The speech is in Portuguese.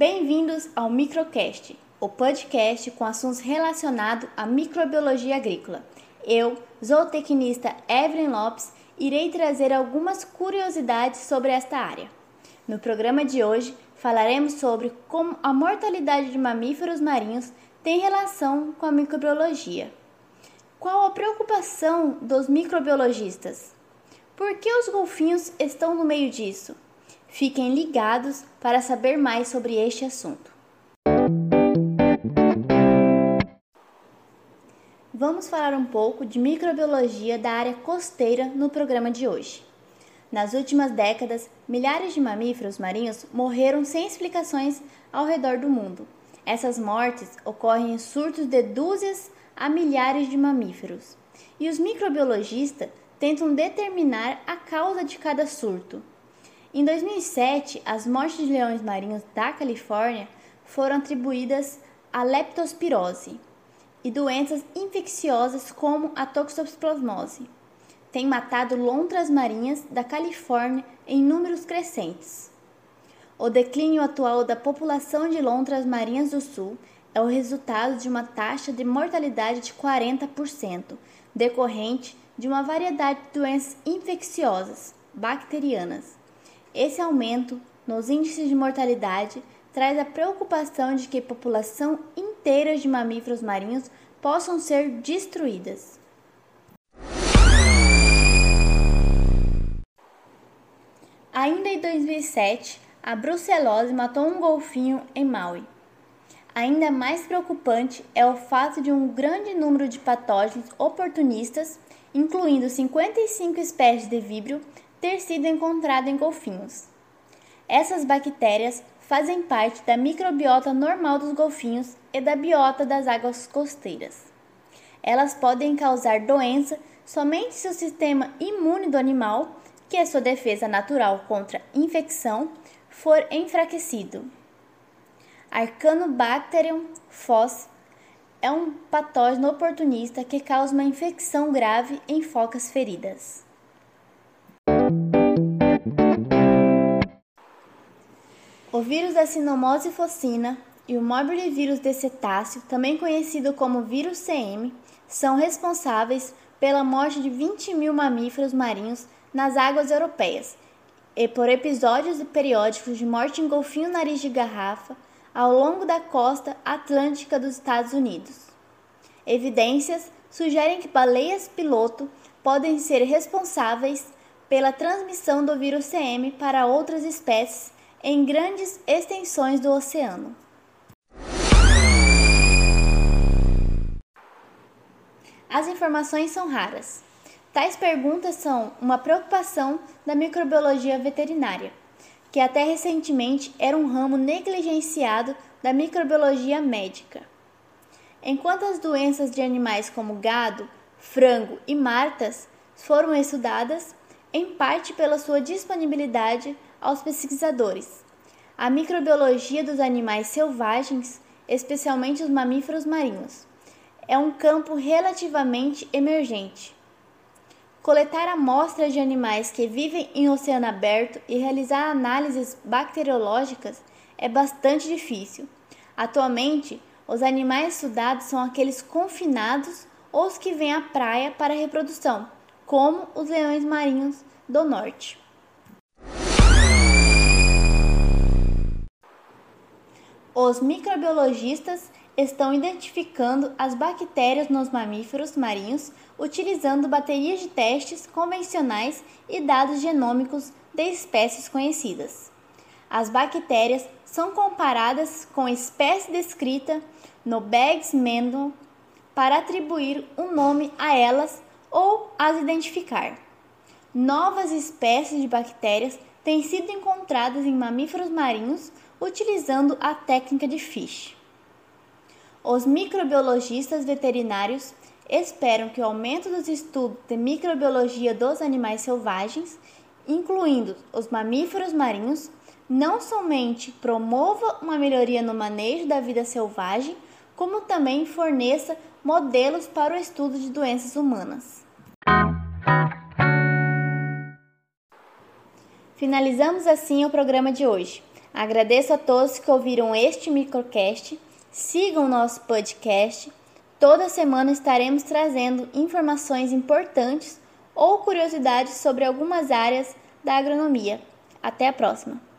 Bem-vindos ao Microcast, o podcast com assuntos relacionados à microbiologia agrícola. Eu, zootecnista Evelyn Lopes, irei trazer algumas curiosidades sobre esta área. No programa de hoje, falaremos sobre como a mortalidade de mamíferos marinhos tem relação com a microbiologia. Qual a preocupação dos microbiologistas? Por que os golfinhos estão no meio disso? Fiquem ligados para saber mais sobre este assunto. Vamos falar um pouco de microbiologia da área costeira no programa de hoje. Nas últimas décadas, milhares de mamíferos marinhos morreram sem explicações ao redor do mundo. Essas mortes ocorrem em surtos de dúzias a milhares de mamíferos. E os microbiologistas tentam determinar a causa de cada surto. Em 2007, as mortes de leões marinhos da Califórnia foram atribuídas à leptospirose e doenças infecciosas como a toxoplasmose. Tem matado lontras marinhas da Califórnia em números crescentes. O declínio atual da população de lontras marinhas do sul é o resultado de uma taxa de mortalidade de 40%, decorrente de uma variedade de doenças infecciosas bacterianas esse aumento nos índices de mortalidade traz a preocupação de que população inteiras de mamíferos marinhos possam ser destruídas. Ainda em 2007, a brucelose matou um golfinho em Maui. Ainda mais preocupante é o fato de um grande número de patógenos oportunistas, incluindo 55 espécies de víbrio, ter sido encontrado em golfinhos. Essas bactérias fazem parte da microbiota normal dos golfinhos e da biota das águas costeiras. Elas podem causar doença somente se o sistema imune do animal, que é sua defesa natural contra infecção, for enfraquecido. Arcanobacterium fos é um patógeno oportunista que causa uma infecção grave em focas feridas. O vírus da sinomose focina e o vírus de cetáceo, também conhecido como vírus CM, são responsáveis pela morte de 20 mil mamíferos marinhos nas águas europeias e por episódios periódicos de morte em golfinho nariz de garrafa ao longo da costa atlântica dos Estados Unidos. Evidências sugerem que baleias piloto podem ser responsáveis pela transmissão do vírus CM para outras espécies em grandes extensões do oceano. As informações são raras. Tais perguntas são uma preocupação da microbiologia veterinária, que até recentemente era um ramo negligenciado da microbiologia médica. Enquanto as doenças de animais como gado, frango e martas foram estudadas, em parte pela sua disponibilidade aos pesquisadores. A microbiologia dos animais selvagens, especialmente os mamíferos marinhos, é um campo relativamente emergente. Coletar amostras de animais que vivem em oceano aberto e realizar análises bacteriológicas é bastante difícil. Atualmente, os animais estudados são aqueles confinados ou os que vêm à praia para reprodução, como os leões marinhos do norte. Os microbiologistas estão identificando as bactérias nos mamíferos marinhos utilizando baterias de testes convencionais e dados genômicos de espécies conhecidas. As bactérias são comparadas com a espécie descrita no Baggs Mendel para atribuir um nome a elas ou as identificar. Novas espécies de bactérias têm sido encontradas em mamíferos marinhos utilizando a técnica de Fish. Os microbiologistas veterinários esperam que o aumento dos estudos de microbiologia dos animais selvagens, incluindo os mamíferos marinhos, não somente promova uma melhoria no manejo da vida selvagem, como também forneça modelos para o estudo de doenças humanas. Finalizamos assim o programa de hoje. Agradeço a todos que ouviram este microcast. Sigam nosso podcast. Toda semana estaremos trazendo informações importantes ou curiosidades sobre algumas áreas da agronomia. Até a próxima!